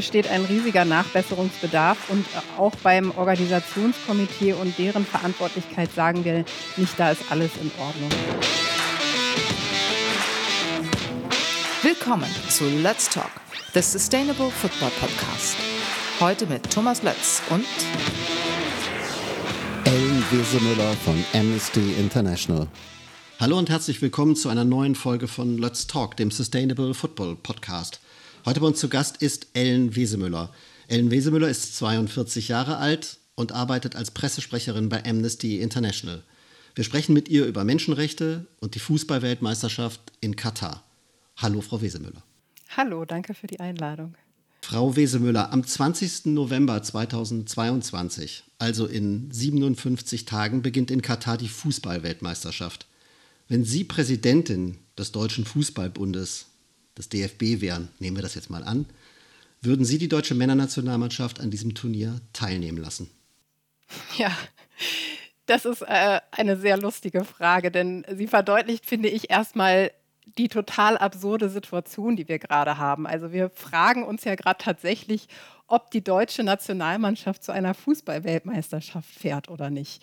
besteht ein riesiger Nachbesserungsbedarf und auch beim Organisationskomitee und deren Verantwortlichkeit sagen wir nicht, da ist alles in Ordnung. Willkommen zu Let's Talk, the Sustainable Football Podcast. Heute mit Thomas Lötz und Ellen Wesemüller von Amnesty International. Hallo und herzlich willkommen zu einer neuen Folge von Let's Talk, dem Sustainable Football Podcast. Heute bei uns zu Gast ist Ellen Wesemüller. Ellen Wesemüller ist 42 Jahre alt und arbeitet als Pressesprecherin bei Amnesty International. Wir sprechen mit ihr über Menschenrechte und die Fußballweltmeisterschaft in Katar. Hallo, Frau Wesemüller. Hallo, danke für die Einladung. Frau Wesemüller, am 20. November 2022, also in 57 Tagen, beginnt in Katar die Fußballweltmeisterschaft. Wenn Sie Präsidentin des Deutschen Fußballbundes des DFB wären, nehmen wir das jetzt mal an, würden Sie die deutsche Männernationalmannschaft an diesem Turnier teilnehmen lassen? Ja, das ist äh, eine sehr lustige Frage, denn sie verdeutlicht, finde ich, erstmal die total absurde Situation, die wir gerade haben. Also wir fragen uns ja gerade tatsächlich, ob die deutsche Nationalmannschaft zu einer Fußballweltmeisterschaft fährt oder nicht.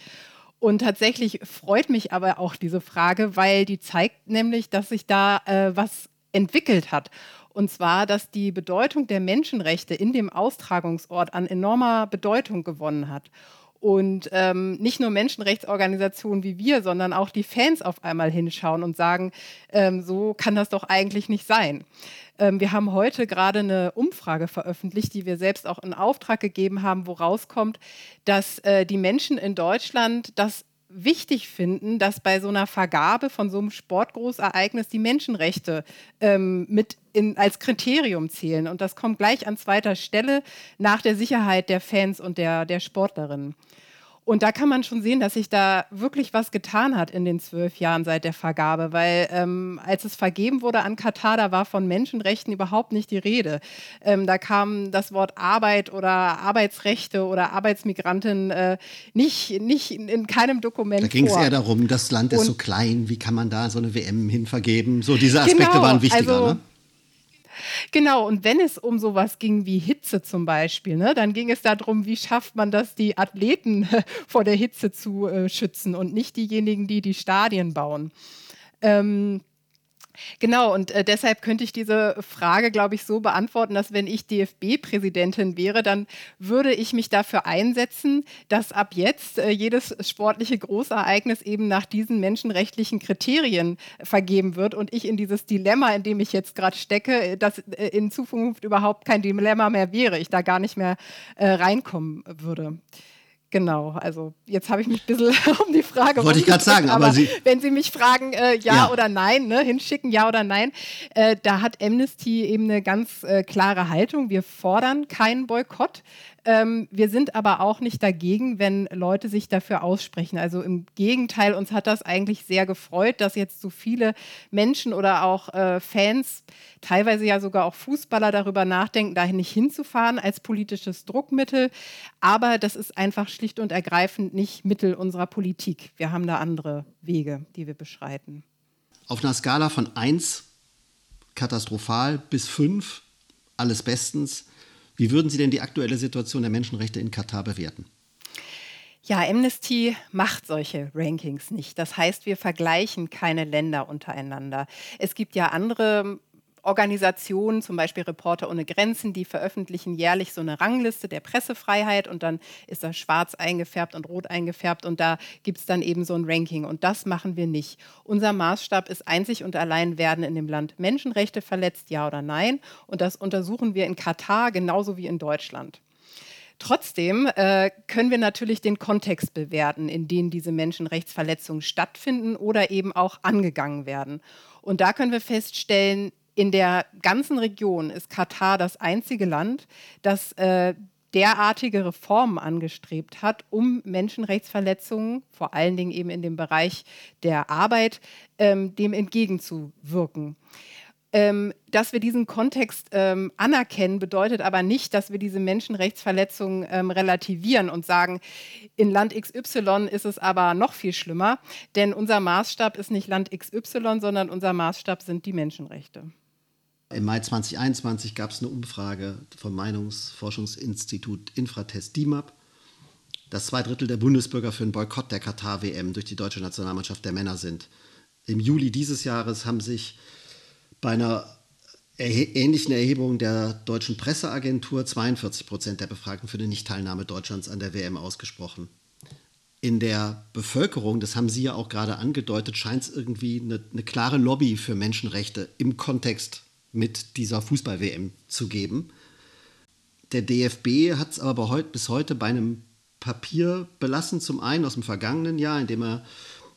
Und tatsächlich freut mich aber auch diese Frage, weil die zeigt nämlich, dass sich da äh, was entwickelt hat. Und zwar, dass die Bedeutung der Menschenrechte in dem Austragungsort an enormer Bedeutung gewonnen hat. Und ähm, nicht nur Menschenrechtsorganisationen wie wir, sondern auch die Fans auf einmal hinschauen und sagen, ähm, so kann das doch eigentlich nicht sein. Ähm, wir haben heute gerade eine Umfrage veröffentlicht, die wir selbst auch in Auftrag gegeben haben, wo rauskommt, dass äh, die Menschen in Deutschland das wichtig finden, dass bei so einer Vergabe von so einem Sportgroßereignis die Menschenrechte ähm, mit in, als Kriterium zählen. Und das kommt gleich an zweiter Stelle nach der Sicherheit der Fans und der, der Sportlerinnen. Und da kann man schon sehen, dass sich da wirklich was getan hat in den zwölf Jahren seit der Vergabe, weil ähm, als es vergeben wurde an Katar, da war von Menschenrechten überhaupt nicht die Rede. Ähm, da kam das Wort Arbeit oder Arbeitsrechte oder Arbeitsmigranten äh, nicht, nicht in, in, keinem Dokument Da ging es eher darum, das Land ist Und, so klein, wie kann man da so eine WM hinvergeben? So diese Aspekte genau, waren wichtiger, also, ne? Genau, und wenn es um sowas ging wie Hitze zum Beispiel, ne, dann ging es darum, wie schafft man das, die Athleten vor der Hitze zu äh, schützen und nicht diejenigen, die die Stadien bauen. Ähm, Genau, und äh, deshalb könnte ich diese Frage, glaube ich, so beantworten, dass wenn ich DFB-Präsidentin wäre, dann würde ich mich dafür einsetzen, dass ab jetzt äh, jedes sportliche Großereignis eben nach diesen menschenrechtlichen Kriterien vergeben wird und ich in dieses Dilemma, in dem ich jetzt gerade stecke, äh, dass äh, in Zukunft überhaupt kein Dilemma mehr wäre, ich da gar nicht mehr äh, reinkommen würde. Genau, also jetzt habe ich mich ein bisschen um die Frage. Wollte ich gerade sagen, aber, aber Sie wenn Sie mich fragen, äh, ja, ja, oder nein, ne, hinschicken, ja oder nein, äh, da hat Amnesty eben eine ganz äh, klare Haltung. Wir fordern keinen Boykott. Ähm, wir sind aber auch nicht dagegen, wenn Leute sich dafür aussprechen. Also im Gegenteil, uns hat das eigentlich sehr gefreut, dass jetzt so viele Menschen oder auch äh, Fans, teilweise ja sogar auch Fußballer darüber nachdenken, dahin nicht hinzufahren als politisches Druckmittel. Aber das ist einfach schlicht und ergreifend nicht Mittel unserer Politik. Wir haben da andere Wege, die wir beschreiten. Auf einer Skala von 1 katastrophal bis 5 alles bestens. Wie würden Sie denn die aktuelle Situation der Menschenrechte in Katar bewerten? Ja, Amnesty macht solche Rankings nicht. Das heißt, wir vergleichen keine Länder untereinander. Es gibt ja andere Organisationen, zum Beispiel Reporter ohne Grenzen, die veröffentlichen jährlich so eine Rangliste der Pressefreiheit und dann ist das schwarz eingefärbt und rot eingefärbt und da gibt es dann eben so ein Ranking und das machen wir nicht. Unser Maßstab ist einzig und allein, werden in dem Land Menschenrechte verletzt, ja oder nein und das untersuchen wir in Katar genauso wie in Deutschland. Trotzdem äh, können wir natürlich den Kontext bewerten, in dem diese Menschenrechtsverletzungen stattfinden oder eben auch angegangen werden. Und da können wir feststellen, in der ganzen Region ist Katar das einzige Land, das äh, derartige Reformen angestrebt hat, um Menschenrechtsverletzungen, vor allen Dingen eben in dem Bereich der Arbeit, ähm, dem entgegenzuwirken. Ähm, dass wir diesen Kontext ähm, anerkennen, bedeutet aber nicht, dass wir diese Menschenrechtsverletzungen ähm, relativieren und sagen, in Land XY ist es aber noch viel schlimmer, denn unser Maßstab ist nicht Land XY, sondern unser Maßstab sind die Menschenrechte. Im Mai 2021 gab es eine Umfrage vom Meinungsforschungsinstitut Infratest DIMAP, dass zwei Drittel der Bundesbürger für einen Boykott der Katar-WM durch die deutsche Nationalmannschaft der Männer sind. Im Juli dieses Jahres haben sich bei einer ähnlichen Erhebung der deutschen Presseagentur 42 Prozent der Befragten für die Nichtteilnahme Deutschlands an der WM ausgesprochen. In der Bevölkerung, das haben Sie ja auch gerade angedeutet, scheint es irgendwie eine, eine klare Lobby für Menschenrechte im Kontext mit dieser Fußball-WM zu geben. Der DFB hat es aber heut, bis heute bei einem Papier belassen, zum einen aus dem vergangenen Jahr, in dem er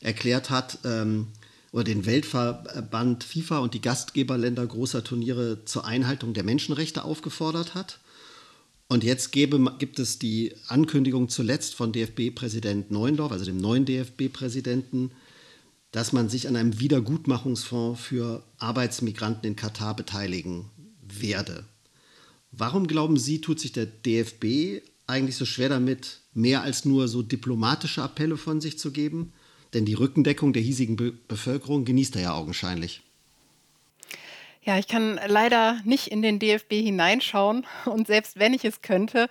erklärt hat, ähm, oder den Weltverband FIFA und die Gastgeberländer großer Turniere zur Einhaltung der Menschenrechte aufgefordert hat. Und jetzt gebe, gibt es die Ankündigung zuletzt von DFB-Präsident Neuendorf, also dem neuen DFB-Präsidenten, dass man sich an einem Wiedergutmachungsfonds für Arbeitsmigranten in Katar beteiligen werde. Warum glauben Sie, tut sich der DFB eigentlich so schwer damit, mehr als nur so diplomatische Appelle von sich zu geben? Denn die Rückendeckung der hiesigen Be Bevölkerung genießt er ja augenscheinlich. Ja, ich kann leider nicht in den DFB hineinschauen und selbst wenn ich es könnte,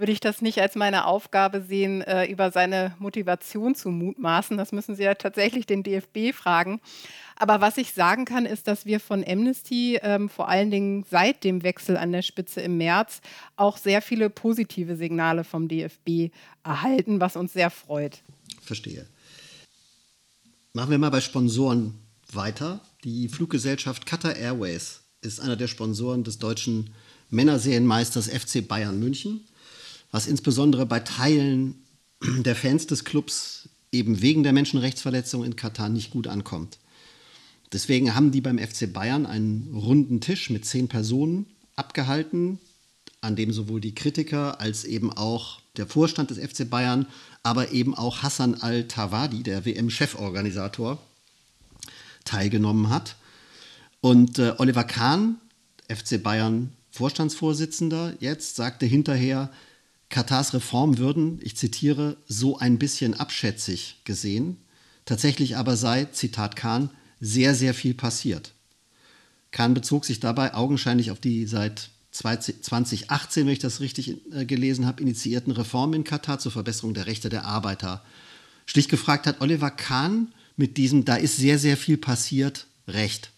würde ich das nicht als meine Aufgabe sehen, äh, über seine Motivation zu mutmaßen. Das müssen Sie ja tatsächlich den DFB fragen. Aber was ich sagen kann, ist, dass wir von Amnesty ähm, vor allen Dingen seit dem Wechsel an der Spitze im März auch sehr viele positive Signale vom DFB erhalten, was uns sehr freut. Verstehe. Machen wir mal bei Sponsoren weiter. Die Fluggesellschaft Qatar Airways ist einer der Sponsoren des deutschen Männerserienmeisters FC Bayern München, was insbesondere bei Teilen der Fans des Clubs eben wegen der Menschenrechtsverletzung in Katar nicht gut ankommt. Deswegen haben die beim FC Bayern einen runden Tisch mit zehn Personen abgehalten, an dem sowohl die Kritiker als eben auch der Vorstand des FC Bayern, aber eben auch Hassan Al-Tawadi, der WM-Cheforganisator, teilgenommen hat. Und äh, Oliver Kahn, FC Bayern Vorstandsvorsitzender, jetzt sagte hinterher, Katars Reform würden, ich zitiere, so ein bisschen abschätzig gesehen. Tatsächlich aber sei, Zitat Kahn, sehr, sehr viel passiert. Kahn bezog sich dabei augenscheinlich auf die seit 2018, wenn ich das richtig äh, gelesen habe, initiierten Reformen in Katar zur Verbesserung der Rechte der Arbeiter. Schlicht gefragt hat Oliver Kahn mit diesem, da ist sehr, sehr viel passiert, recht.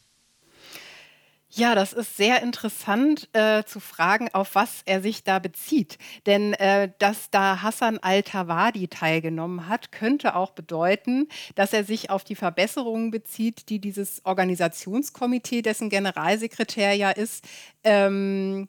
Ja, das ist sehr interessant äh, zu fragen, auf was er sich da bezieht. Denn äh, dass da Hassan al-Tawadi teilgenommen hat, könnte auch bedeuten, dass er sich auf die Verbesserungen bezieht, die dieses Organisationskomitee, dessen Generalsekretär ja ist, ähm,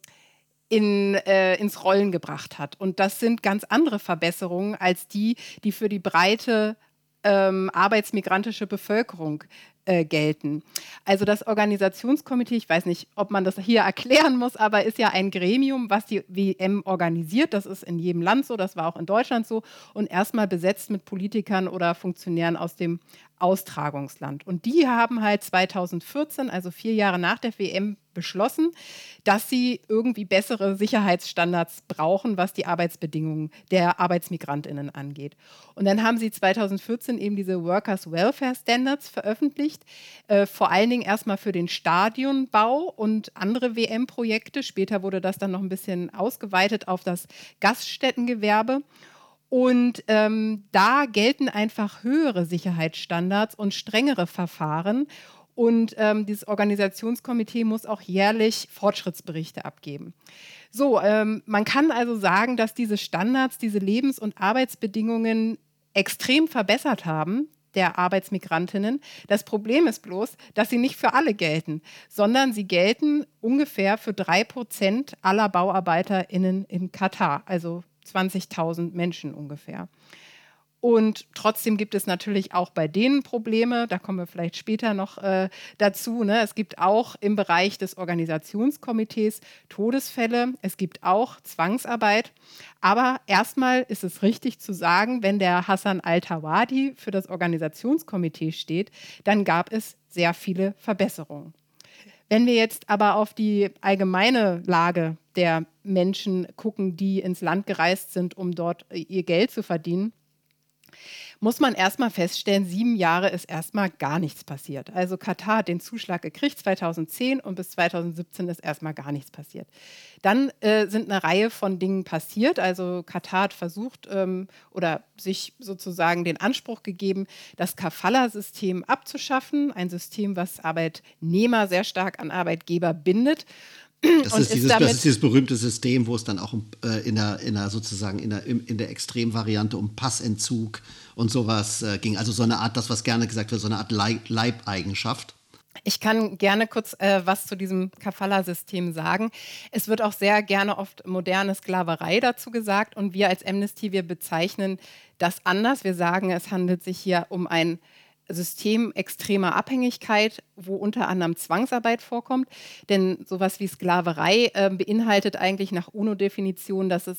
in, äh, ins Rollen gebracht hat. Und das sind ganz andere Verbesserungen als die, die für die breite ähm, arbeitsmigrantische Bevölkerung äh, gelten. Also das Organisationskomitee, ich weiß nicht, ob man das hier erklären muss, aber ist ja ein Gremium, was die WM organisiert. Das ist in jedem Land so, das war auch in Deutschland so und erstmal besetzt mit Politikern oder Funktionären aus dem Austragungsland. Und die haben halt 2014, also vier Jahre nach der WM, beschlossen, dass sie irgendwie bessere Sicherheitsstandards brauchen, was die Arbeitsbedingungen der Arbeitsmigrantinnen angeht. Und dann haben sie 2014 eben diese Workers Welfare Standards veröffentlicht, äh, vor allen Dingen erstmal für den Stadionbau und andere WM-Projekte. Später wurde das dann noch ein bisschen ausgeweitet auf das Gaststättengewerbe. Und ähm, da gelten einfach höhere Sicherheitsstandards und strengere Verfahren. Und ähm, dieses Organisationskomitee muss auch jährlich Fortschrittsberichte abgeben. So, ähm, man kann also sagen, dass diese Standards, diese Lebens- und Arbeitsbedingungen extrem verbessert haben der Arbeitsmigrantinnen. Das Problem ist bloß, dass sie nicht für alle gelten, sondern sie gelten ungefähr für drei Prozent aller BauarbeiterInnen in Katar, also 20.000 Menschen ungefähr. Und trotzdem gibt es natürlich auch bei denen Probleme, da kommen wir vielleicht später noch äh, dazu. Ne? Es gibt auch im Bereich des Organisationskomitees Todesfälle, es gibt auch Zwangsarbeit. Aber erstmal ist es richtig zu sagen, wenn der Hassan Al-Tawadi für das Organisationskomitee steht, dann gab es sehr viele Verbesserungen. Wenn wir jetzt aber auf die allgemeine Lage der Menschen gucken, die ins Land gereist sind, um dort ihr Geld zu verdienen, muss man erstmal feststellen, sieben Jahre ist erstmal gar nichts passiert. Also Katar hat den Zuschlag gekriegt 2010 und bis 2017 ist erstmal gar nichts passiert. Dann äh, sind eine Reihe von Dingen passiert. Also Katar hat versucht ähm, oder sich sozusagen den Anspruch gegeben, das Kafala-System abzuschaffen. Ein System, was Arbeitnehmer sehr stark an Arbeitgeber bindet. Das ist, dieses, das ist, dieses, berühmte System, wo es dann auch um, äh, in, der, in der sozusagen in der, in der Extremvariante um Passentzug und sowas äh, ging. Also so eine Art, das, was gerne gesagt wird, so eine Art Leib Leibeigenschaft. Ich kann gerne kurz äh, was zu diesem Kafala-System sagen. Es wird auch sehr gerne oft moderne Sklaverei dazu gesagt und wir als Amnesty, wir bezeichnen das anders. Wir sagen, es handelt sich hier um ein System extremer Abhängigkeit, wo unter anderem Zwangsarbeit vorkommt. Denn sowas wie Sklaverei äh, beinhaltet eigentlich nach UNO-Definition, dass,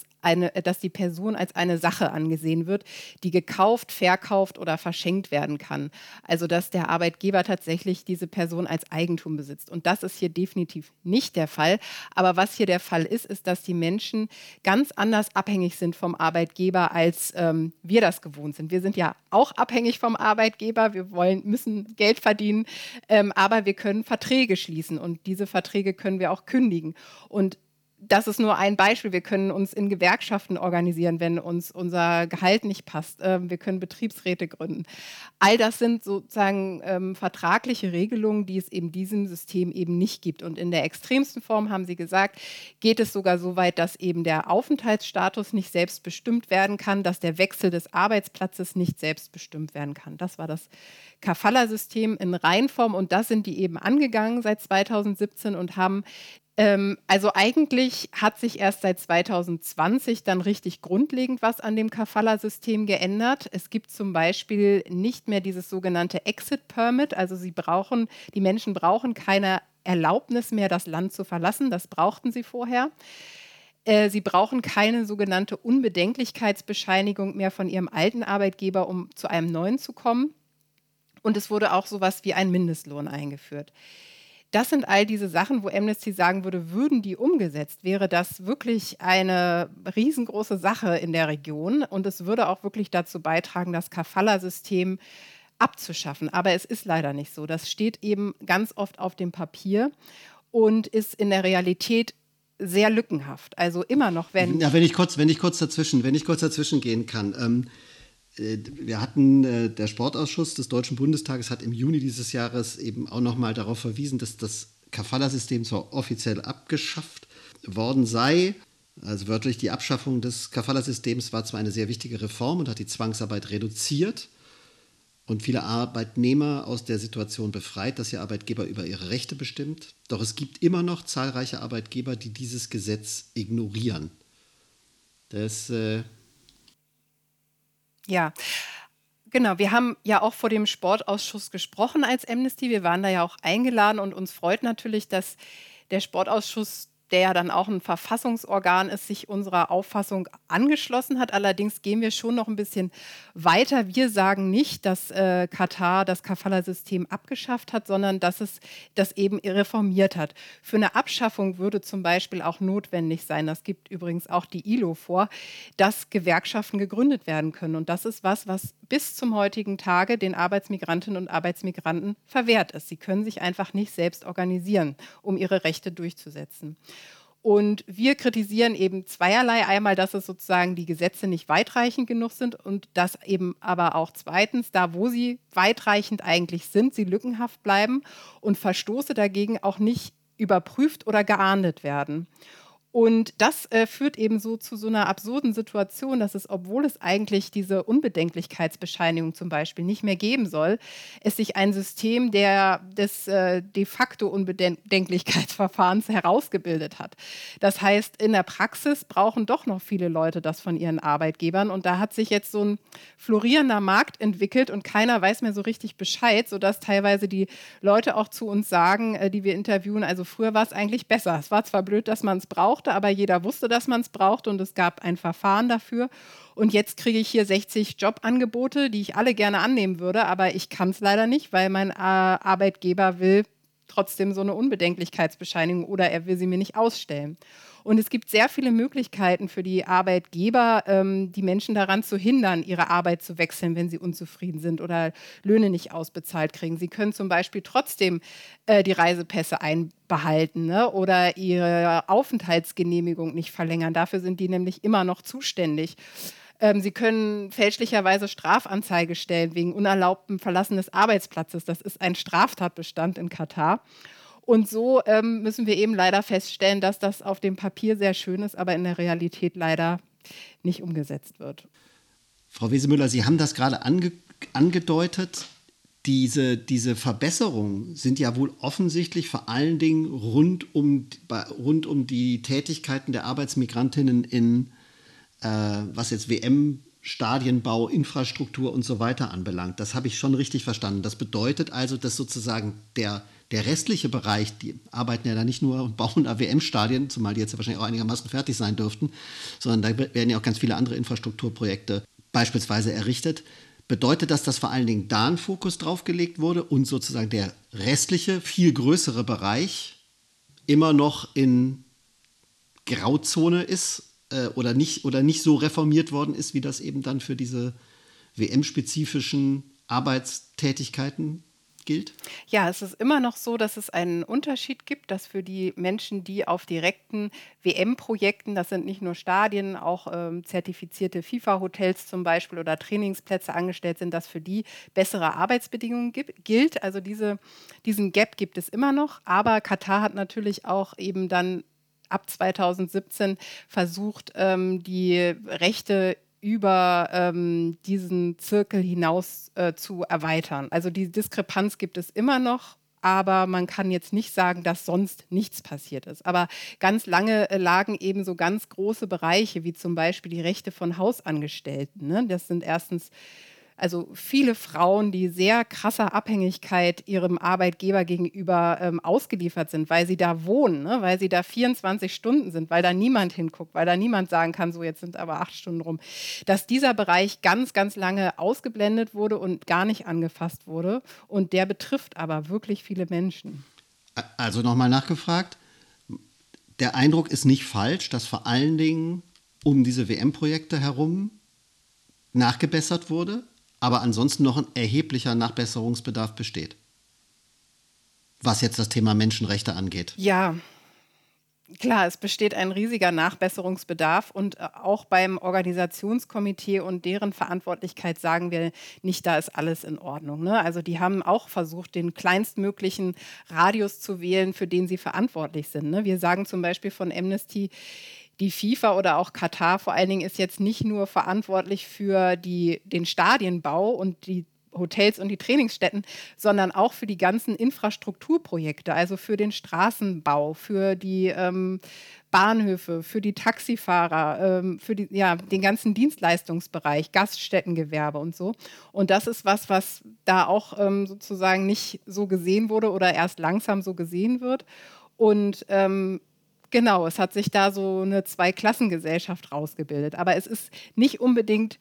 dass die Person als eine Sache angesehen wird, die gekauft, verkauft oder verschenkt werden kann. Also dass der Arbeitgeber tatsächlich diese Person als Eigentum besitzt. Und das ist hier definitiv nicht der Fall. Aber was hier der Fall ist, ist, dass die Menschen ganz anders abhängig sind vom Arbeitgeber, als ähm, wir das gewohnt sind. Wir sind ja auch abhängig vom Arbeitgeber wir wollen, müssen Geld verdienen, ähm, aber wir können Verträge schließen und diese Verträge können wir auch kündigen. Und das ist nur ein Beispiel. Wir können uns in Gewerkschaften organisieren, wenn uns unser Gehalt nicht passt. Ähm, wir können Betriebsräte gründen. All das sind sozusagen ähm, vertragliche Regelungen, die es in diesem System eben nicht gibt. Und in der extremsten Form, haben Sie gesagt, geht es sogar so weit, dass eben der Aufenthaltsstatus nicht selbst bestimmt werden kann, dass der Wechsel des Arbeitsplatzes nicht selbst bestimmt werden kann. Das war das Kafala-System in Reinform und das sind die eben angegangen seit 2017 und haben ähm, also eigentlich hat sich erst seit 2020 dann richtig grundlegend was an dem Kafala-System geändert. Es gibt zum Beispiel nicht mehr dieses sogenannte Exit Permit, also sie brauchen, die Menschen brauchen keine Erlaubnis mehr, das Land zu verlassen. Das brauchten sie vorher. Äh, sie brauchen keine sogenannte Unbedenklichkeitsbescheinigung mehr von ihrem alten Arbeitgeber, um zu einem neuen zu kommen. Und es wurde auch sowas wie ein Mindestlohn eingeführt. Das sind all diese Sachen, wo Amnesty sagen würde, würden die umgesetzt, wäre das wirklich eine riesengroße Sache in der Region und es würde auch wirklich dazu beitragen, das Kafala-System abzuschaffen. Aber es ist leider nicht so. Das steht eben ganz oft auf dem Papier und ist in der Realität sehr lückenhaft. Also immer noch, wenn. Ja, wenn ich kurz, wenn ich kurz dazwischen, wenn ich kurz dazwischen gehen kann. Ähm, äh, wir hatten, äh, der Sportausschuss des Deutschen Bundestages hat im Juni dieses Jahres eben auch nochmal darauf verwiesen, dass das Kafala-System zwar offiziell abgeschafft worden sei, also wörtlich die Abschaffung des Kafala-Systems war zwar eine sehr wichtige Reform und hat die Zwangsarbeit reduziert und viele Arbeitnehmer aus der Situation befreit, dass ihr Arbeitgeber über ihre Rechte bestimmt. Doch es gibt immer noch zahlreiche Arbeitgeber, die dieses Gesetz ignorieren. Das äh, ja. Genau, wir haben ja auch vor dem Sportausschuss gesprochen als Amnesty. Wir waren da ja auch eingeladen und uns freut natürlich, dass der Sportausschuss der ja dann auch ein Verfassungsorgan ist, sich unserer Auffassung angeschlossen hat. Allerdings gehen wir schon noch ein bisschen weiter. Wir sagen nicht, dass äh, Katar das Kafala-System abgeschafft hat, sondern dass es das eben reformiert hat. Für eine Abschaffung würde zum Beispiel auch notwendig sein, das gibt übrigens auch die ILO vor, dass Gewerkschaften gegründet werden können. Und das ist was, was bis zum heutigen Tage den Arbeitsmigrantinnen und Arbeitsmigranten verwehrt ist. Sie können sich einfach nicht selbst organisieren, um ihre Rechte durchzusetzen. Und wir kritisieren eben zweierlei. Einmal, dass es sozusagen die Gesetze nicht weitreichend genug sind und dass eben aber auch zweitens, da wo sie weitreichend eigentlich sind, sie lückenhaft bleiben und Verstoße dagegen auch nicht überprüft oder geahndet werden. Und das äh, führt eben so zu so einer absurden Situation, dass es, obwohl es eigentlich diese Unbedenklichkeitsbescheinigung zum Beispiel nicht mehr geben soll, es sich ein System der, des äh, de facto Unbedenklichkeitsverfahrens herausgebildet hat. Das heißt, in der Praxis brauchen doch noch viele Leute das von ihren Arbeitgebern. Und da hat sich jetzt so ein florierender Markt entwickelt und keiner weiß mehr so richtig Bescheid, sodass teilweise die Leute auch zu uns sagen, äh, die wir interviewen, also früher war es eigentlich besser. Es war zwar blöd, dass man es braucht, brauchte, aber jeder wusste, dass man es braucht und es gab ein Verfahren dafür. Und jetzt kriege ich hier 60 Jobangebote, die ich alle gerne annehmen würde, aber ich kann es leider nicht, weil mein äh, Arbeitgeber will trotzdem so eine Unbedenklichkeitsbescheinigung oder er will sie mir nicht ausstellen. Und es gibt sehr viele Möglichkeiten für die Arbeitgeber, ähm, die Menschen daran zu hindern, ihre Arbeit zu wechseln, wenn sie unzufrieden sind oder Löhne nicht ausbezahlt kriegen. Sie können zum Beispiel trotzdem äh, die Reisepässe einbehalten ne? oder ihre Aufenthaltsgenehmigung nicht verlängern. Dafür sind die nämlich immer noch zuständig. Ähm, sie können fälschlicherweise Strafanzeige stellen wegen unerlaubtem Verlassen des Arbeitsplatzes. Das ist ein Straftatbestand in Katar. Und so ähm, müssen wir eben leider feststellen, dass das auf dem Papier sehr schön ist, aber in der Realität leider nicht umgesetzt wird. Frau Wesemüller, Sie haben das gerade ange angedeutet. Diese, diese Verbesserungen sind ja wohl offensichtlich vor allen Dingen rund um, rund um die Tätigkeiten der Arbeitsmigrantinnen in, äh, was jetzt WM Stadienbau, Infrastruktur und so weiter anbelangt. Das habe ich schon richtig verstanden. Das bedeutet also, dass sozusagen der der restliche Bereich, die arbeiten ja da nicht nur und bauen AWM-Stadien, zumal die jetzt ja wahrscheinlich auch einigermaßen fertig sein dürften, sondern da werden ja auch ganz viele andere Infrastrukturprojekte beispielsweise errichtet. Bedeutet das, dass vor allen Dingen da ein Fokus drauf gelegt wurde und sozusagen der restliche, viel größere Bereich immer noch in Grauzone ist äh, oder, nicht, oder nicht so reformiert worden ist, wie das eben dann für diese WM-spezifischen Arbeitstätigkeiten gilt? Ja, es ist immer noch so, dass es einen Unterschied gibt, dass für die Menschen, die auf direkten WM-Projekten, das sind nicht nur Stadien, auch ähm, zertifizierte FIFA-Hotels zum Beispiel oder Trainingsplätze angestellt sind, dass für die bessere Arbeitsbedingungen gibt, gilt. Also diese, diesen Gap gibt es immer noch. Aber Katar hat natürlich auch eben dann ab 2017 versucht, ähm, die Rechte über ähm, diesen Zirkel hinaus äh, zu erweitern. Also die Diskrepanz gibt es immer noch, aber man kann jetzt nicht sagen, dass sonst nichts passiert ist. Aber ganz lange äh, lagen eben so ganz große Bereiche, wie zum Beispiel die Rechte von Hausangestellten. Ne? Das sind erstens also viele Frauen, die sehr krasser Abhängigkeit ihrem Arbeitgeber gegenüber ähm, ausgeliefert sind, weil sie da wohnen, ne? weil sie da 24 Stunden sind, weil da niemand hinguckt, weil da niemand sagen kann, so jetzt sind aber acht Stunden rum, dass dieser Bereich ganz, ganz lange ausgeblendet wurde und gar nicht angefasst wurde. Und der betrifft aber wirklich viele Menschen. Also nochmal nachgefragt, der Eindruck ist nicht falsch, dass vor allen Dingen um diese WM-Projekte herum nachgebessert wurde aber ansonsten noch ein erheblicher Nachbesserungsbedarf besteht. Was jetzt das Thema Menschenrechte angeht. Ja, Klar, es besteht ein riesiger Nachbesserungsbedarf und äh, auch beim Organisationskomitee und deren Verantwortlichkeit sagen wir nicht, da ist alles in Ordnung. Ne? Also die haben auch versucht, den kleinstmöglichen Radius zu wählen, für den sie verantwortlich sind. Ne? Wir sagen zum Beispiel von Amnesty, die FIFA oder auch Katar vor allen Dingen ist jetzt nicht nur verantwortlich für die, den Stadienbau und die Hotels und die Trainingsstätten, sondern auch für die ganzen Infrastrukturprojekte, also für den Straßenbau, für die ähm, Bahnhöfe, für die Taxifahrer, ähm, für die, ja, den ganzen Dienstleistungsbereich, Gaststättengewerbe und so. Und das ist was, was da auch ähm, sozusagen nicht so gesehen wurde oder erst langsam so gesehen wird. Und ähm, Genau, es hat sich da so eine Zweiklassengesellschaft rausgebildet. Aber es ist nicht unbedingt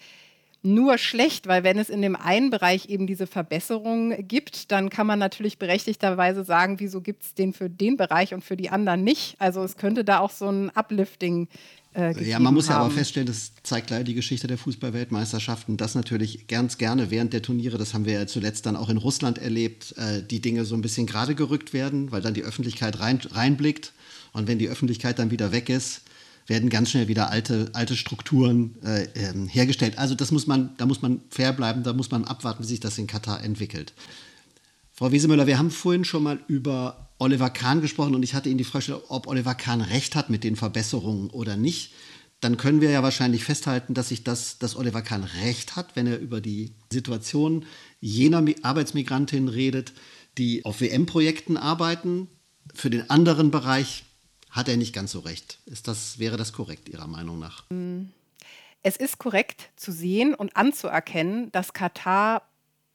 nur schlecht, weil wenn es in dem einen Bereich eben diese Verbesserungen gibt, dann kann man natürlich berechtigterweise sagen, wieso gibt es den für den Bereich und für die anderen nicht. Also es könnte da auch so ein Uplifting äh, ja, man muss ja aber feststellen, das zeigt leider die Geschichte der Fußballweltmeisterschaften, dass natürlich ganz gerne während der Turniere, das haben wir ja zuletzt dann auch in Russland erlebt, äh, die Dinge so ein bisschen gerade gerückt werden, weil dann die Öffentlichkeit rein, reinblickt und wenn die Öffentlichkeit dann wieder weg ist, werden ganz schnell wieder alte, alte Strukturen äh, äh, hergestellt. Also das muss man, da muss man fair bleiben, da muss man abwarten, wie sich das in Katar entwickelt. Frau Wiesemüller, wir haben vorhin schon mal über Oliver Kahn gesprochen und ich hatte Ihnen die Frage, ob Oliver Kahn recht hat mit den Verbesserungen oder nicht. Dann können wir ja wahrscheinlich festhalten, dass sich das, dass Oliver Kahn recht hat, wenn er über die Situation jener Arbeitsmigrantinnen redet, die auf WM-Projekten arbeiten. Für den anderen Bereich hat er nicht ganz so recht. Ist das, wäre das korrekt Ihrer Meinung nach? Es ist korrekt zu sehen und anzuerkennen, dass Katar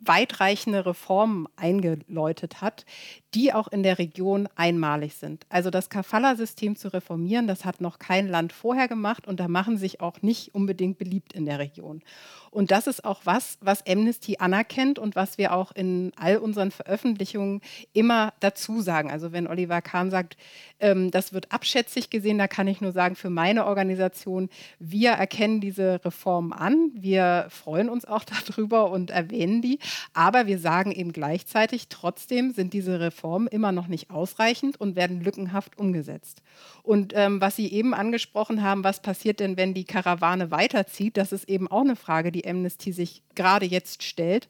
weitreichende Reformen eingeläutet hat, die auch in der Region einmalig sind. Also das Kafala-System zu reformieren, das hat noch kein Land vorher gemacht und da machen sich auch nicht unbedingt beliebt in der Region. Und das ist auch was, was Amnesty anerkennt und was wir auch in all unseren Veröffentlichungen immer dazu sagen. Also wenn Oliver Kahn sagt, ähm, das wird abschätzig gesehen, da kann ich nur sagen, für meine Organisation, wir erkennen diese Reformen an, wir freuen uns auch darüber und erwähnen die, aber wir sagen eben gleichzeitig, trotzdem sind diese Reformen Reformen immer noch nicht ausreichend und werden lückenhaft umgesetzt. Und ähm, was Sie eben angesprochen haben, was passiert denn, wenn die Karawane weiterzieht, das ist eben auch eine Frage, die Amnesty sich gerade jetzt stellt.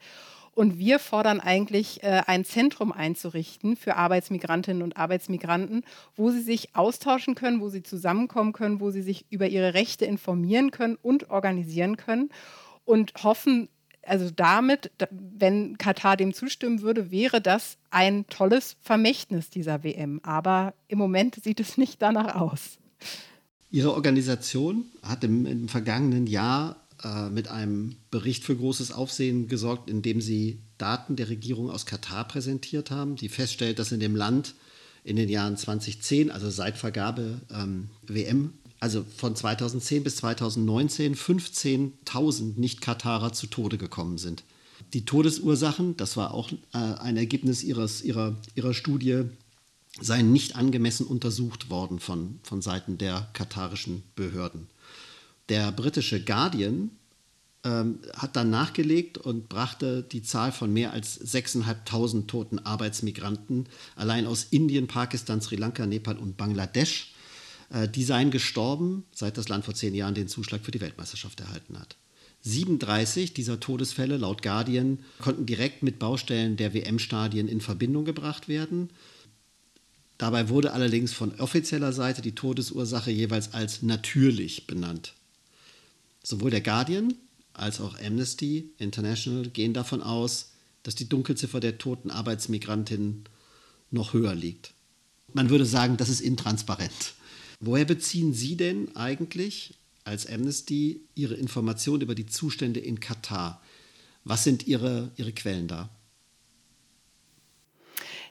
Und wir fordern eigentlich, äh, ein Zentrum einzurichten für Arbeitsmigrantinnen und Arbeitsmigranten, wo sie sich austauschen können, wo sie zusammenkommen können, wo sie sich über ihre Rechte informieren können und organisieren können und hoffen also damit, wenn Katar dem zustimmen würde, wäre das ein tolles Vermächtnis dieser WM. Aber im Moment sieht es nicht danach aus. Ihre Organisation hat im, im vergangenen Jahr äh, mit einem Bericht für großes Aufsehen gesorgt, indem sie Daten der Regierung aus Katar präsentiert haben, die feststellt, dass in dem Land in den Jahren 2010, also seit Vergabe ähm, WM, also von 2010 bis 2019 15.000 Nicht-Katarer zu Tode gekommen sind. Die Todesursachen, das war auch äh, ein Ergebnis ihres, ihrer, ihrer Studie, seien nicht angemessen untersucht worden von, von Seiten der katarischen Behörden. Der britische Guardian ähm, hat dann nachgelegt und brachte die Zahl von mehr als 6.500 toten Arbeitsmigranten allein aus Indien, Pakistan, Sri Lanka, Nepal und Bangladesch die seien gestorben, seit das Land vor zehn Jahren den Zuschlag für die Weltmeisterschaft erhalten hat. 37 dieser Todesfälle laut Guardian konnten direkt mit Baustellen der WM-Stadien in Verbindung gebracht werden. Dabei wurde allerdings von offizieller Seite die Todesursache jeweils als natürlich benannt. Sowohl der Guardian als auch Amnesty International gehen davon aus, dass die Dunkelziffer der toten Arbeitsmigrantinnen noch höher liegt. Man würde sagen, das ist intransparent. Woher beziehen Sie denn eigentlich als Amnesty Ihre Informationen über die Zustände in Katar? Was sind Ihre, Ihre Quellen da?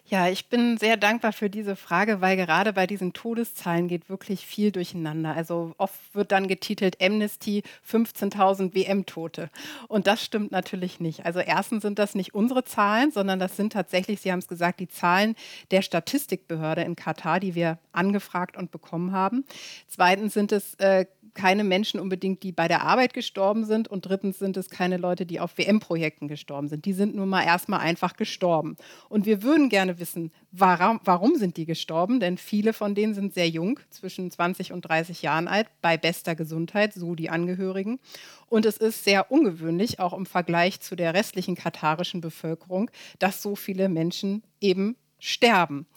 Ja, ich bin sehr dankbar für diese Frage, weil gerade bei diesen Todeszahlen geht wirklich viel durcheinander. Also oft wird dann getitelt Amnesty 15.000 WM-Tote. Und das stimmt natürlich nicht. Also erstens sind das nicht unsere Zahlen, sondern das sind tatsächlich, Sie haben es gesagt, die Zahlen der Statistikbehörde in Katar, die wir angefragt und bekommen haben. Zweitens sind es äh, keine Menschen unbedingt, die bei der Arbeit gestorben sind. Und drittens sind es keine Leute, die auf WM-Projekten gestorben sind. Die sind nun mal erstmal einfach gestorben. Und wir würden gerne wissen, warum, warum sind die gestorben? Denn viele von denen sind sehr jung, zwischen 20 und 30 Jahren alt, bei bester Gesundheit, so die Angehörigen. Und es ist sehr ungewöhnlich, auch im Vergleich zu der restlichen katarischen Bevölkerung, dass so viele Menschen eben sterben.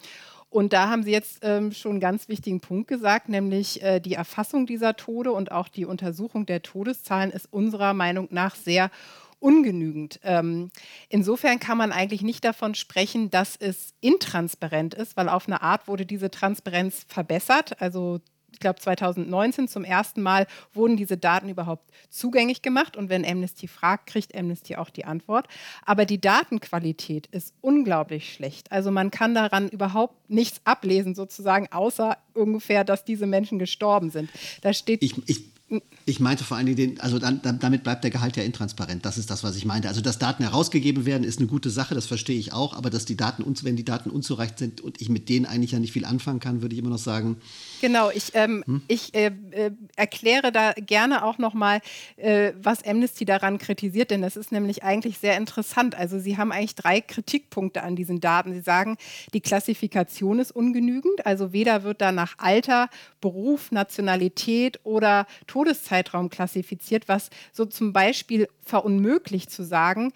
Und da haben Sie jetzt ähm, schon einen ganz wichtigen Punkt gesagt, nämlich äh, die Erfassung dieser Tode und auch die Untersuchung der Todeszahlen ist unserer Meinung nach sehr ungenügend. Ähm, insofern kann man eigentlich nicht davon sprechen, dass es intransparent ist, weil auf eine Art wurde diese Transparenz verbessert. Also glaube 2019 zum ersten Mal wurden diese Daten überhaupt zugänglich gemacht. Und wenn Amnesty fragt, kriegt Amnesty auch die Antwort. Aber die Datenqualität ist unglaublich schlecht. Also man kann daran überhaupt nichts ablesen, sozusagen, außer ungefähr, dass diese Menschen gestorben sind. Da steht. Ich, ich ich meinte vor allen Dingen, den, also dann, damit bleibt der Gehalt ja intransparent. Das ist das, was ich meinte. Also, dass Daten herausgegeben werden, ist eine gute Sache, das verstehe ich auch. Aber dass die Daten, wenn die Daten unzureichend sind und ich mit denen eigentlich ja nicht viel anfangen kann, würde ich immer noch sagen. Genau, ich, ähm, hm? ich äh, äh, erkläre da gerne auch nochmal, äh, was Amnesty daran kritisiert, denn das ist nämlich eigentlich sehr interessant. Also, Sie haben eigentlich drei Kritikpunkte an diesen Daten. Sie sagen, die Klassifikation ist ungenügend. Also, weder wird da nach Alter, Beruf, Nationalität oder Tod Todeszeitraum klassifiziert, was so zum Beispiel verunmöglicht zu sagen,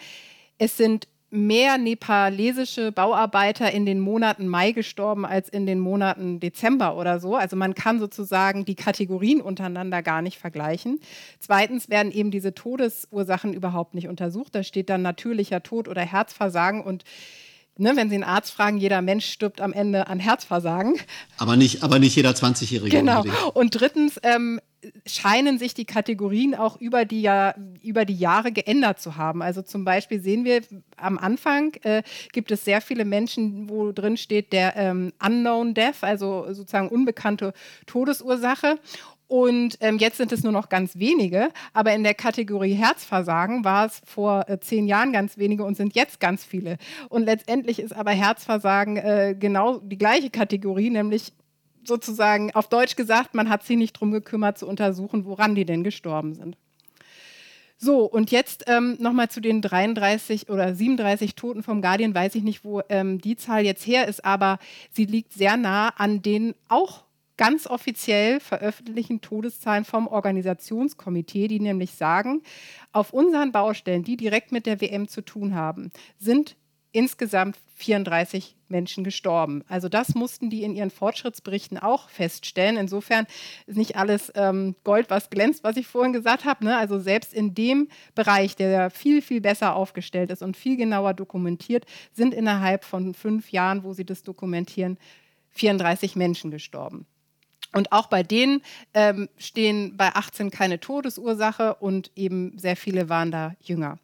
es sind mehr nepalesische Bauarbeiter in den Monaten Mai gestorben als in den Monaten Dezember oder so. Also man kann sozusagen die Kategorien untereinander gar nicht vergleichen. Zweitens werden eben diese Todesursachen überhaupt nicht untersucht. Da steht dann natürlicher Tod oder Herzversagen und Ne, wenn Sie einen Arzt fragen, jeder Mensch stirbt am Ende an Herzversagen. Aber nicht, aber nicht jeder 20-Jährige. Genau. Und drittens, ähm, scheinen sich die Kategorien auch über die, Jahr, über die Jahre geändert zu haben. Also zum Beispiel sehen wir am Anfang äh, gibt es sehr viele Menschen, wo drin steht der ähm, Unknown Death, also sozusagen unbekannte Todesursache. Und ähm, jetzt sind es nur noch ganz wenige. Aber in der Kategorie Herzversagen war es vor äh, zehn Jahren ganz wenige und sind jetzt ganz viele. Und letztendlich ist aber Herzversagen äh, genau die gleiche Kategorie, nämlich sozusagen auf Deutsch gesagt, man hat sich nicht darum gekümmert zu untersuchen, woran die denn gestorben sind. So, und jetzt ähm, nochmal zu den 33 oder 37 Toten vom Guardian. Weiß ich nicht, wo ähm, die Zahl jetzt her ist, aber sie liegt sehr nah an den auch ganz offiziell veröffentlichten Todeszahlen vom Organisationskomitee, die nämlich sagen, auf unseren Baustellen, die direkt mit der WM zu tun haben, sind insgesamt 34 Menschen gestorben. Also das mussten die in ihren Fortschrittsberichten auch feststellen. Insofern ist nicht alles ähm, Gold, was glänzt, was ich vorhin gesagt habe. Ne? Also selbst in dem Bereich, der viel, viel besser aufgestellt ist und viel genauer dokumentiert, sind innerhalb von fünf Jahren, wo sie das dokumentieren, 34 Menschen gestorben. Und auch bei denen ähm, stehen bei 18 keine Todesursache und eben sehr viele waren da jünger.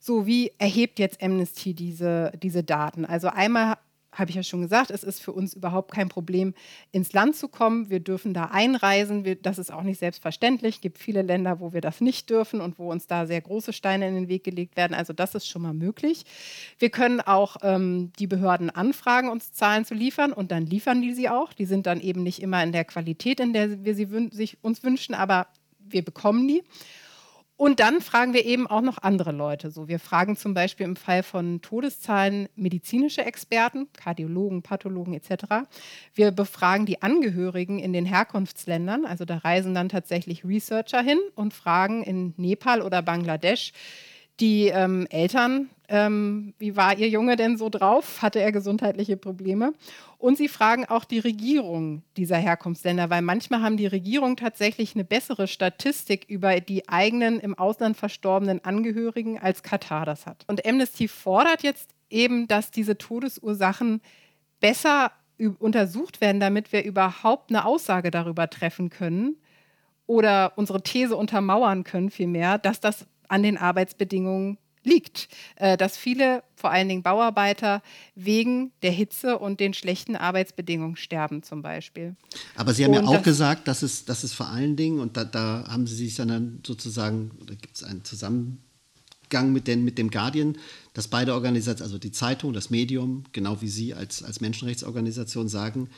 So, wie erhebt jetzt Amnesty diese, diese Daten? Also einmal habe ich ja schon gesagt, es ist für uns überhaupt kein Problem, ins Land zu kommen. Wir dürfen da einreisen. Wir, das ist auch nicht selbstverständlich. Es gibt viele Länder, wo wir das nicht dürfen und wo uns da sehr große Steine in den Weg gelegt werden. Also das ist schon mal möglich. Wir können auch ähm, die Behörden anfragen, uns Zahlen zu liefern und dann liefern die sie auch. Die sind dann eben nicht immer in der Qualität, in der wir sie wün sich uns wünschen, aber wir bekommen die. Und dann fragen wir eben auch noch andere Leute. So, wir fragen zum Beispiel im Fall von Todeszahlen medizinische Experten, Kardiologen, Pathologen etc. Wir befragen die Angehörigen in den Herkunftsländern. Also da reisen dann tatsächlich Researcher hin und fragen in Nepal oder Bangladesch die ähm, Eltern, ähm, wie war ihr Junge denn so drauf? Hatte er gesundheitliche Probleme? Und sie fragen auch die Regierung dieser Herkunftsländer, weil manchmal haben die Regierungen tatsächlich eine bessere Statistik über die eigenen im Ausland verstorbenen Angehörigen, als Katar das hat. Und Amnesty fordert jetzt eben, dass diese Todesursachen besser untersucht werden, damit wir überhaupt eine Aussage darüber treffen können oder unsere These untermauern können, vielmehr, dass das an den Arbeitsbedingungen liegt, äh, dass viele, vor allen Dingen Bauarbeiter, wegen der Hitze und den schlechten Arbeitsbedingungen sterben zum Beispiel. Aber Sie haben und ja auch gesagt, dass es, dass es vor allen Dingen, und da, da haben Sie sich dann sozusagen, da gibt es einen Zusammengang mit, den, mit dem Guardian, dass beide Organisationen, also die Zeitung, das Medium, genau wie Sie als, als Menschenrechtsorganisation sagen,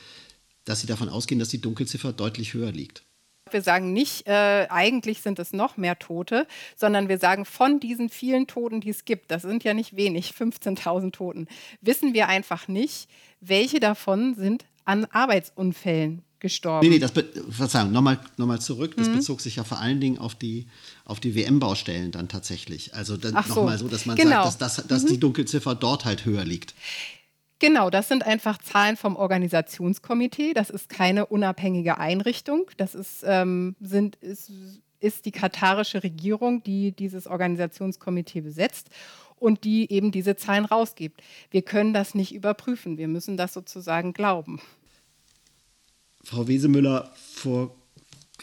dass Sie davon ausgehen, dass die Dunkelziffer deutlich höher liegt. Wir sagen nicht, äh, eigentlich sind es noch mehr Tote, sondern wir sagen, von diesen vielen Toten, die es gibt, das sind ja nicht wenig, 15.000 Toten, wissen wir einfach nicht, welche davon sind an Arbeitsunfällen gestorben. Nee, nee, das, Verzeihung, nochmal noch mal zurück. Das mhm. bezog sich ja vor allen Dingen auf die, auf die WM-Baustellen dann tatsächlich. Also dann nochmal so, dass man genau. sagt, dass, das, dass mhm. die Dunkelziffer dort halt höher liegt. Genau, das sind einfach Zahlen vom Organisationskomitee. Das ist keine unabhängige Einrichtung. Das ist, ähm, sind, ist, ist die katarische Regierung, die dieses Organisationskomitee besetzt und die eben diese Zahlen rausgibt. Wir können das nicht überprüfen. Wir müssen das sozusagen glauben. Frau Wesemüller, vor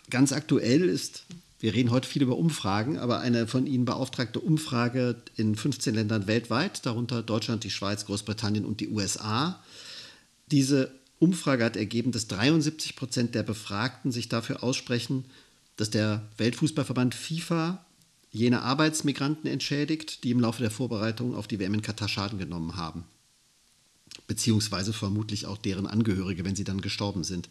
ganz aktuell ist wir reden heute viel über Umfragen, aber eine von Ihnen beauftragte Umfrage in 15 Ländern weltweit, darunter Deutschland, die Schweiz, Großbritannien und die USA. Diese Umfrage hat ergeben, dass 73 Prozent der Befragten sich dafür aussprechen, dass der Weltfußballverband FIFA jene Arbeitsmigranten entschädigt, die im Laufe der Vorbereitung auf die WM in Katar Schaden genommen haben. Beziehungsweise vermutlich auch deren Angehörige, wenn sie dann gestorben sind.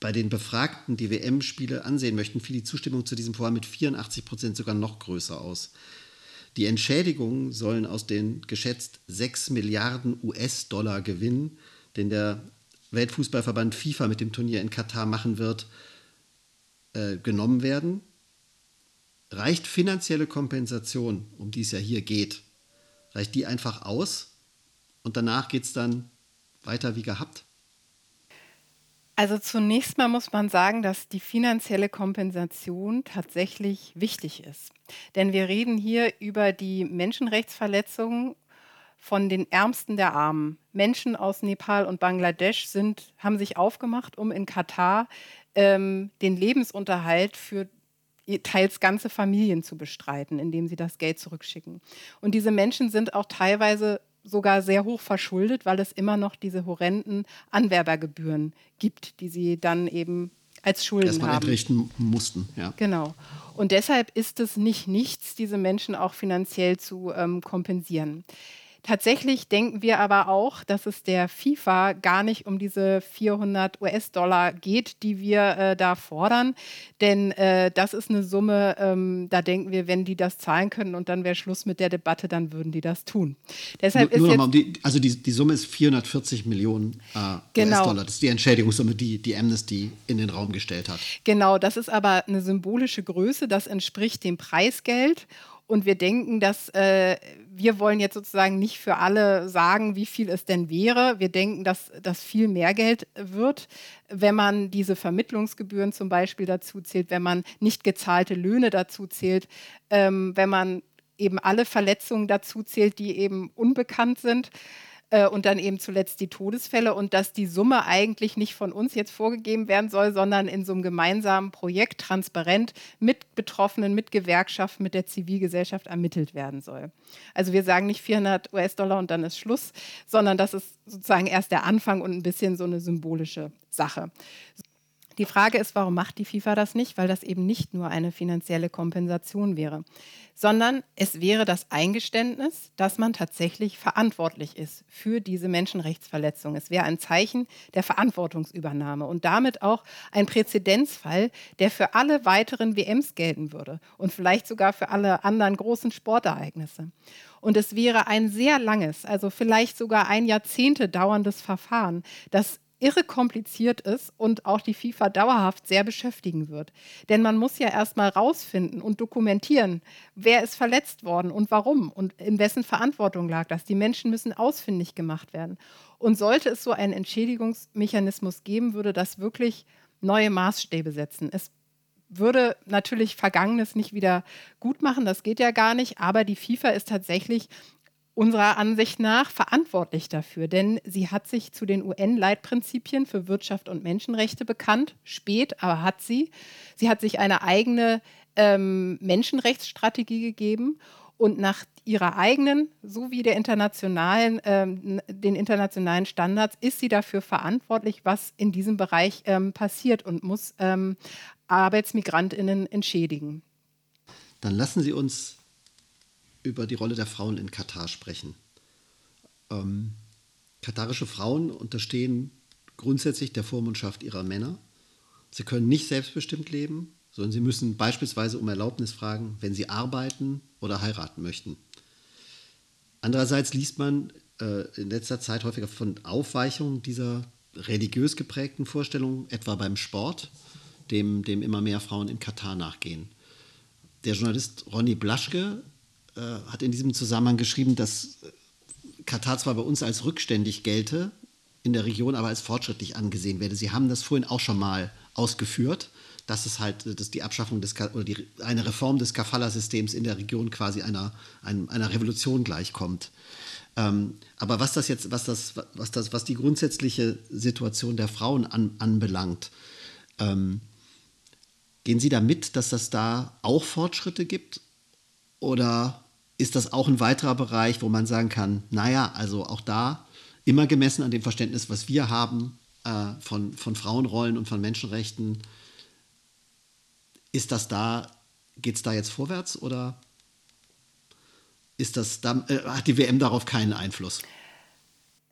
Bei den Befragten, die WM-Spiele ansehen möchten, fiel die Zustimmung zu diesem Vorhaben mit 84 Prozent sogar noch größer aus. Die Entschädigungen sollen aus den geschätzt 6 Milliarden US-Dollar Gewinn, den der Weltfußballverband FIFA mit dem Turnier in Katar machen wird, äh, genommen werden. Reicht finanzielle Kompensation, um die es ja hier geht, reicht die einfach aus und danach geht es dann weiter wie gehabt? Also zunächst mal muss man sagen, dass die finanzielle Kompensation tatsächlich wichtig ist. Denn wir reden hier über die Menschenrechtsverletzungen von den Ärmsten der Armen. Menschen aus Nepal und Bangladesch sind, haben sich aufgemacht, um in Katar ähm, den Lebensunterhalt für teils ganze Familien zu bestreiten, indem sie das Geld zurückschicken. Und diese Menschen sind auch teilweise sogar sehr hoch verschuldet, weil es immer noch diese horrenden Anwerbergebühren gibt, die sie dann eben als Schulden Erstmal haben. entrichten mussten. Ja. Genau. Und deshalb ist es nicht nichts, diese Menschen auch finanziell zu ähm, kompensieren. Tatsächlich denken wir aber auch, dass es der FIFA gar nicht um diese 400 US-Dollar geht, die wir äh, da fordern. Denn äh, das ist eine Summe, ähm, da denken wir, wenn die das zahlen können und dann wäre Schluss mit der Debatte, dann würden die das tun. Deshalb nur, nur ist jetzt, die, also die, die Summe ist 440 Millionen äh, genau. US-Dollar. Das ist die Entschädigungssumme, die die Amnesty in den Raum gestellt hat. Genau, das ist aber eine symbolische Größe. Das entspricht dem Preisgeld. Und wir denken, dass äh, wir wollen jetzt sozusagen nicht für alle sagen, wie viel es denn wäre. Wir denken, dass das viel mehr Geld wird, wenn man diese Vermittlungsgebühren zum Beispiel dazu zählt, wenn man nicht gezahlte Löhne dazu zählt, ähm, wenn man eben alle Verletzungen dazu zählt, die eben unbekannt sind. Äh, und dann eben zuletzt die Todesfälle und dass die Summe eigentlich nicht von uns jetzt vorgegeben werden soll, sondern in so einem gemeinsamen Projekt transparent mit Betroffenen, mit Gewerkschaften, mit der Zivilgesellschaft ermittelt werden soll. Also wir sagen nicht 400 US-Dollar und dann ist Schluss, sondern das ist sozusagen erst der Anfang und ein bisschen so eine symbolische Sache. Die Frage ist, warum macht die FIFA das nicht? Weil das eben nicht nur eine finanzielle Kompensation wäre, sondern es wäre das Eingeständnis, dass man tatsächlich verantwortlich ist für diese Menschenrechtsverletzung. Es wäre ein Zeichen der Verantwortungsübernahme und damit auch ein Präzedenzfall, der für alle weiteren WMs gelten würde und vielleicht sogar für alle anderen großen Sportereignisse. Und es wäre ein sehr langes, also vielleicht sogar ein Jahrzehnte dauerndes Verfahren, das irre kompliziert ist und auch die FIFA dauerhaft sehr beschäftigen wird. Denn man muss ja erstmal rausfinden und dokumentieren, wer ist verletzt worden und warum und in wessen Verantwortung lag das. Die Menschen müssen ausfindig gemacht werden. Und sollte es so einen Entschädigungsmechanismus geben, würde das wirklich neue Maßstäbe setzen. Es würde natürlich Vergangenes nicht wieder gut machen, das geht ja gar nicht, aber die FIFA ist tatsächlich unserer Ansicht nach verantwortlich dafür, denn sie hat sich zu den UN-Leitprinzipien für Wirtschaft und Menschenrechte bekannt, spät, aber hat sie. Sie hat sich eine eigene ähm, Menschenrechtsstrategie gegeben und nach ihrer eigenen sowie der internationalen, ähm, den internationalen Standards ist sie dafür verantwortlich, was in diesem Bereich ähm, passiert und muss ähm, Arbeitsmigrantinnen entschädigen. Dann lassen Sie uns über die Rolle der Frauen in Katar sprechen. Ähm, katarische Frauen unterstehen grundsätzlich der Vormundschaft ihrer Männer. Sie können nicht selbstbestimmt leben, sondern sie müssen beispielsweise um Erlaubnis fragen, wenn sie arbeiten oder heiraten möchten. Andererseits liest man äh, in letzter Zeit häufiger von Aufweichungen dieser religiös geprägten Vorstellungen, etwa beim Sport, dem, dem immer mehr Frauen in Katar nachgehen. Der Journalist Ronny Blaschke äh, hat in diesem Zusammenhang geschrieben, dass Katar zwar bei uns als rückständig gelte, in der Region aber als fortschrittlich angesehen werde. Sie haben das vorhin auch schon mal ausgeführt, dass es halt dass die Abschaffung des oder die, eine Reform des Kafala-Systems in der Region quasi einer, einer, einer Revolution gleichkommt. Ähm, aber was das jetzt, was das, was das, was die grundsätzliche Situation der Frauen an, anbelangt, ähm, gehen Sie da mit, dass das da auch Fortschritte gibt? Oder ist das auch ein weiterer Bereich, wo man sagen kann, naja, also auch da immer gemessen an dem Verständnis, was wir haben äh, von, von Frauenrollen und von Menschenrechten, ist das da, geht es da jetzt vorwärts oder ist das, da, äh, hat die WM darauf keinen Einfluss?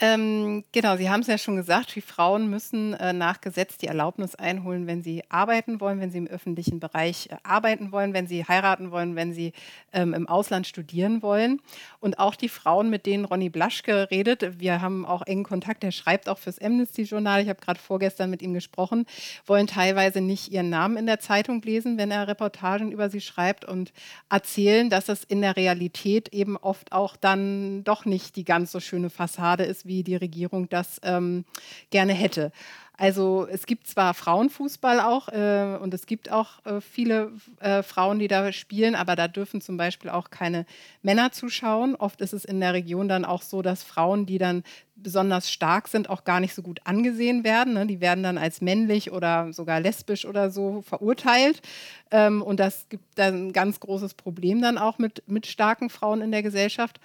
Ähm, genau, Sie haben es ja schon gesagt, die Frauen müssen äh, nach Gesetz die Erlaubnis einholen, wenn sie arbeiten wollen, wenn sie im öffentlichen Bereich äh, arbeiten wollen, wenn sie heiraten wollen, wenn sie ähm, im Ausland studieren wollen. Und auch die Frauen, mit denen Ronny Blaschke redet, wir haben auch engen Kontakt, der schreibt auch fürs Amnesty-Journal, ich habe gerade vorgestern mit ihm gesprochen, wollen teilweise nicht ihren Namen in der Zeitung lesen, wenn er Reportagen über sie schreibt und erzählen, dass es in der Realität eben oft auch dann doch nicht die ganz so schöne Fassade ist, wie die Regierung das ähm, gerne hätte. Also es gibt zwar Frauenfußball auch äh, und es gibt auch äh, viele äh, Frauen, die da spielen, aber da dürfen zum Beispiel auch keine Männer zuschauen. Oft ist es in der Region dann auch so, dass Frauen, die dann besonders stark sind, auch gar nicht so gut angesehen werden. Ne? Die werden dann als männlich oder sogar lesbisch oder so verurteilt. Ähm, und das gibt dann ein ganz großes Problem dann auch mit, mit starken Frauen in der Gesellschaft.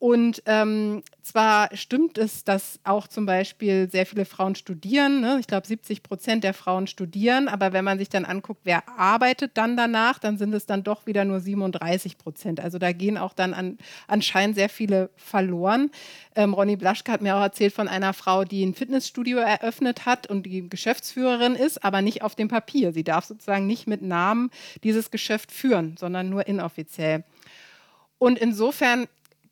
Und ähm, zwar stimmt es, dass auch zum Beispiel sehr viele Frauen studieren. Ne? Ich glaube, 70 Prozent der Frauen studieren. Aber wenn man sich dann anguckt, wer arbeitet dann danach, dann sind es dann doch wieder nur 37 Prozent. Also da gehen auch dann an, anscheinend sehr viele verloren. Ähm, Ronny Blaschke hat mir auch erzählt von einer Frau, die ein Fitnessstudio eröffnet hat und die Geschäftsführerin ist, aber nicht auf dem Papier. Sie darf sozusagen nicht mit Namen dieses Geschäft führen, sondern nur inoffiziell. Und insofern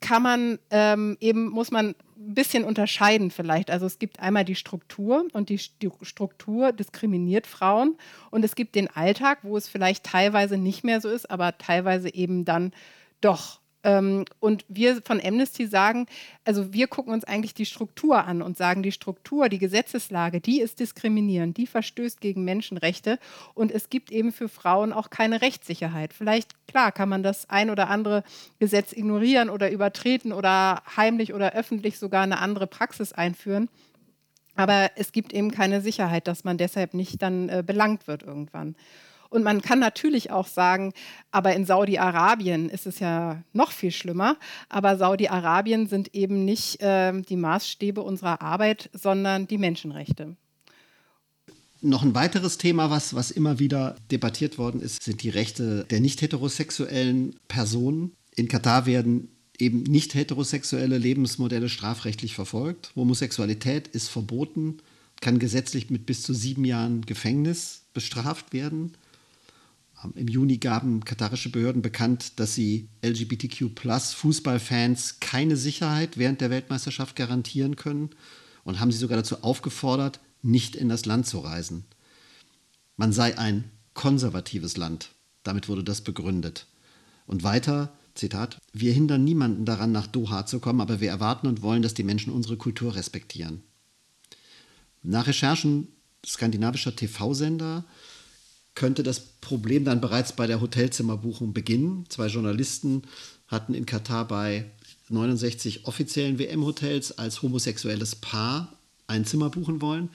kann man ähm, eben, muss man ein bisschen unterscheiden vielleicht. Also es gibt einmal die Struktur und die, die, Struktur diskriminiert Frauen und es gibt den Alltag, wo es vielleicht teilweise nicht mehr so ist, aber teilweise eben dann doch. Ähm, und wir von Amnesty sagen, also wir gucken uns eigentlich die Struktur an und sagen, die Struktur, die Gesetzeslage, die ist diskriminierend, die verstößt gegen Menschenrechte und es gibt eben für Frauen auch keine Rechtssicherheit. Vielleicht, klar, kann man das ein oder andere Gesetz ignorieren oder übertreten oder heimlich oder öffentlich sogar eine andere Praxis einführen. Aber es gibt eben keine Sicherheit, dass man deshalb nicht dann äh, belangt wird irgendwann. Und man kann natürlich auch sagen, aber in Saudi-Arabien ist es ja noch viel schlimmer. Aber Saudi-Arabien sind eben nicht äh, die Maßstäbe unserer Arbeit, sondern die Menschenrechte. Noch ein weiteres Thema, was, was immer wieder debattiert worden ist, sind die Rechte der nicht heterosexuellen Personen. In Katar werden eben nicht heterosexuelle Lebensmodelle strafrechtlich verfolgt. Homosexualität ist verboten, kann gesetzlich mit bis zu sieben Jahren Gefängnis bestraft werden. Im Juni gaben katarische Behörden bekannt, dass sie LGBTQ-Fußballfans keine Sicherheit während der Weltmeisterschaft garantieren können und haben sie sogar dazu aufgefordert, nicht in das Land zu reisen. Man sei ein konservatives Land. Damit wurde das begründet. Und weiter, Zitat, wir hindern niemanden daran, nach Doha zu kommen, aber wir erwarten und wollen, dass die Menschen unsere Kultur respektieren. Nach Recherchen skandinavischer TV-Sender könnte das Problem dann bereits bei der Hotelzimmerbuchung beginnen. Zwei Journalisten hatten in Katar bei 69 offiziellen WM-Hotels als homosexuelles Paar ein Zimmer buchen wollen.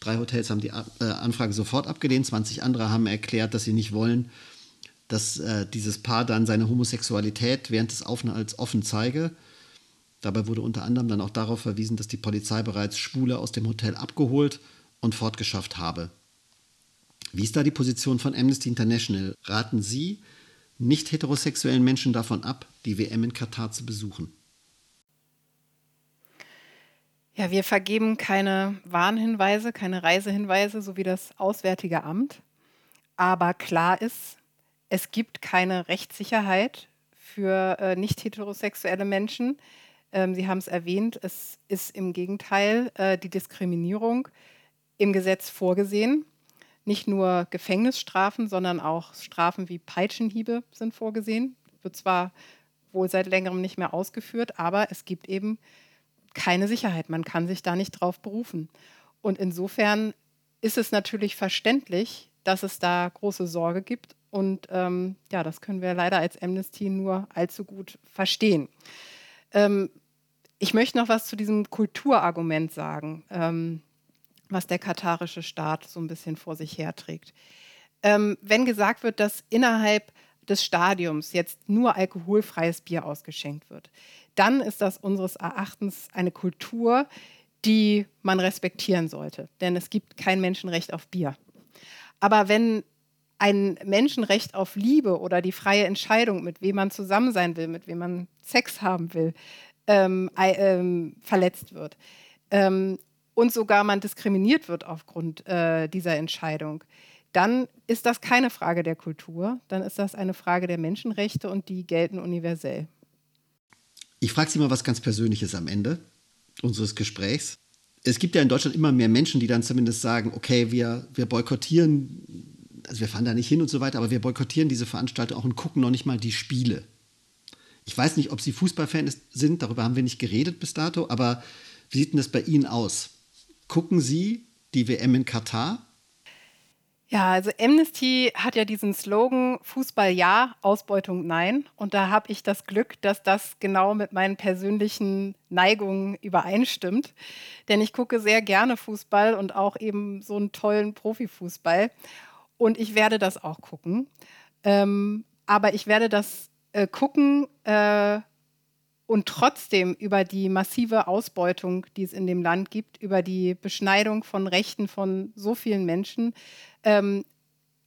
Drei Hotels haben die äh, Anfrage sofort abgelehnt, 20 andere haben erklärt, dass sie nicht wollen, dass äh, dieses Paar dann seine Homosexualität während des Aufenthalts offen zeige. Dabei wurde unter anderem dann auch darauf verwiesen, dass die Polizei bereits Schwule aus dem Hotel abgeholt und fortgeschafft habe. Wie ist da die Position von Amnesty International? Raten Sie nicht heterosexuellen Menschen davon ab, die WM in Katar zu besuchen? Ja, wir vergeben keine Warnhinweise, keine Reisehinweise, so wie das Auswärtige Amt. Aber klar ist, es gibt keine Rechtssicherheit für äh, nicht heterosexuelle Menschen. Ähm, Sie haben es erwähnt, es ist im Gegenteil äh, die Diskriminierung im Gesetz vorgesehen. Nicht nur Gefängnisstrafen, sondern auch Strafen wie Peitschenhiebe sind vorgesehen. Wird zwar wohl seit längerem nicht mehr ausgeführt, aber es gibt eben keine Sicherheit. Man kann sich da nicht drauf berufen. Und insofern ist es natürlich verständlich, dass es da große Sorge gibt. Und ähm, ja, das können wir leider als Amnesty nur allzu gut verstehen. Ähm, ich möchte noch was zu diesem Kulturargument sagen. Ähm, was der katarische Staat so ein bisschen vor sich herträgt. Ähm, wenn gesagt wird, dass innerhalb des Stadiums jetzt nur alkoholfreies Bier ausgeschenkt wird, dann ist das unseres Erachtens eine Kultur, die man respektieren sollte. Denn es gibt kein Menschenrecht auf Bier. Aber wenn ein Menschenrecht auf Liebe oder die freie Entscheidung, mit wem man zusammen sein will, mit wem man Sex haben will, ähm, ähm, verletzt wird, ähm, und sogar man diskriminiert wird aufgrund äh, dieser Entscheidung, dann ist das keine Frage der Kultur, dann ist das eine Frage der Menschenrechte und die gelten universell. Ich frage Sie mal was ganz Persönliches am Ende unseres Gesprächs. Es gibt ja in Deutschland immer mehr Menschen, die dann zumindest sagen, okay, wir, wir boykottieren, also wir fahren da nicht hin und so weiter, aber wir boykottieren diese Veranstaltung auch und gucken noch nicht mal die Spiele. Ich weiß nicht, ob Sie Fußballfan sind, darüber haben wir nicht geredet bis dato, aber wie sieht denn das bei Ihnen aus? Gucken Sie die WM in Katar? Ja, also Amnesty hat ja diesen Slogan Fußball ja, Ausbeutung nein. Und da habe ich das Glück, dass das genau mit meinen persönlichen Neigungen übereinstimmt. Denn ich gucke sehr gerne Fußball und auch eben so einen tollen Profifußball. Und ich werde das auch gucken. Ähm, aber ich werde das äh, gucken äh, und trotzdem über die massive Ausbeutung, die es in dem Land gibt, über die Beschneidung von Rechten von so vielen Menschen, ähm,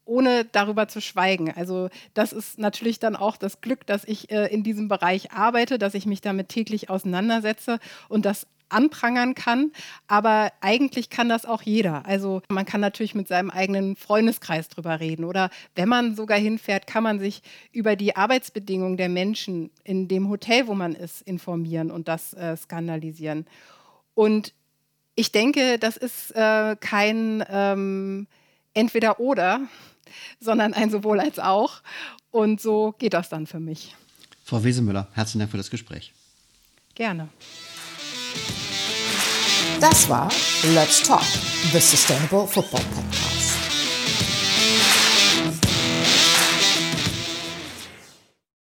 ohne darüber zu schweigen. Also das ist natürlich dann auch das Glück, dass ich äh, in diesem Bereich arbeite, dass ich mich damit täglich auseinandersetze und das anprangern kann. Aber eigentlich kann das auch jeder. Also man kann natürlich mit seinem eigenen Freundeskreis drüber reden. Oder wenn man sogar hinfährt, kann man sich über die Arbeitsbedingungen der Menschen in dem Hotel, wo man ist, informieren und das äh, skandalisieren. Und ich denke, das ist äh, kein ähm, Entweder-Oder, sondern ein sowohl als auch. Und so geht das dann für mich. Frau Wesemüller, herzlichen Dank für das Gespräch. Gerne. Das war Let's Talk, the Sustainable Football Podcast.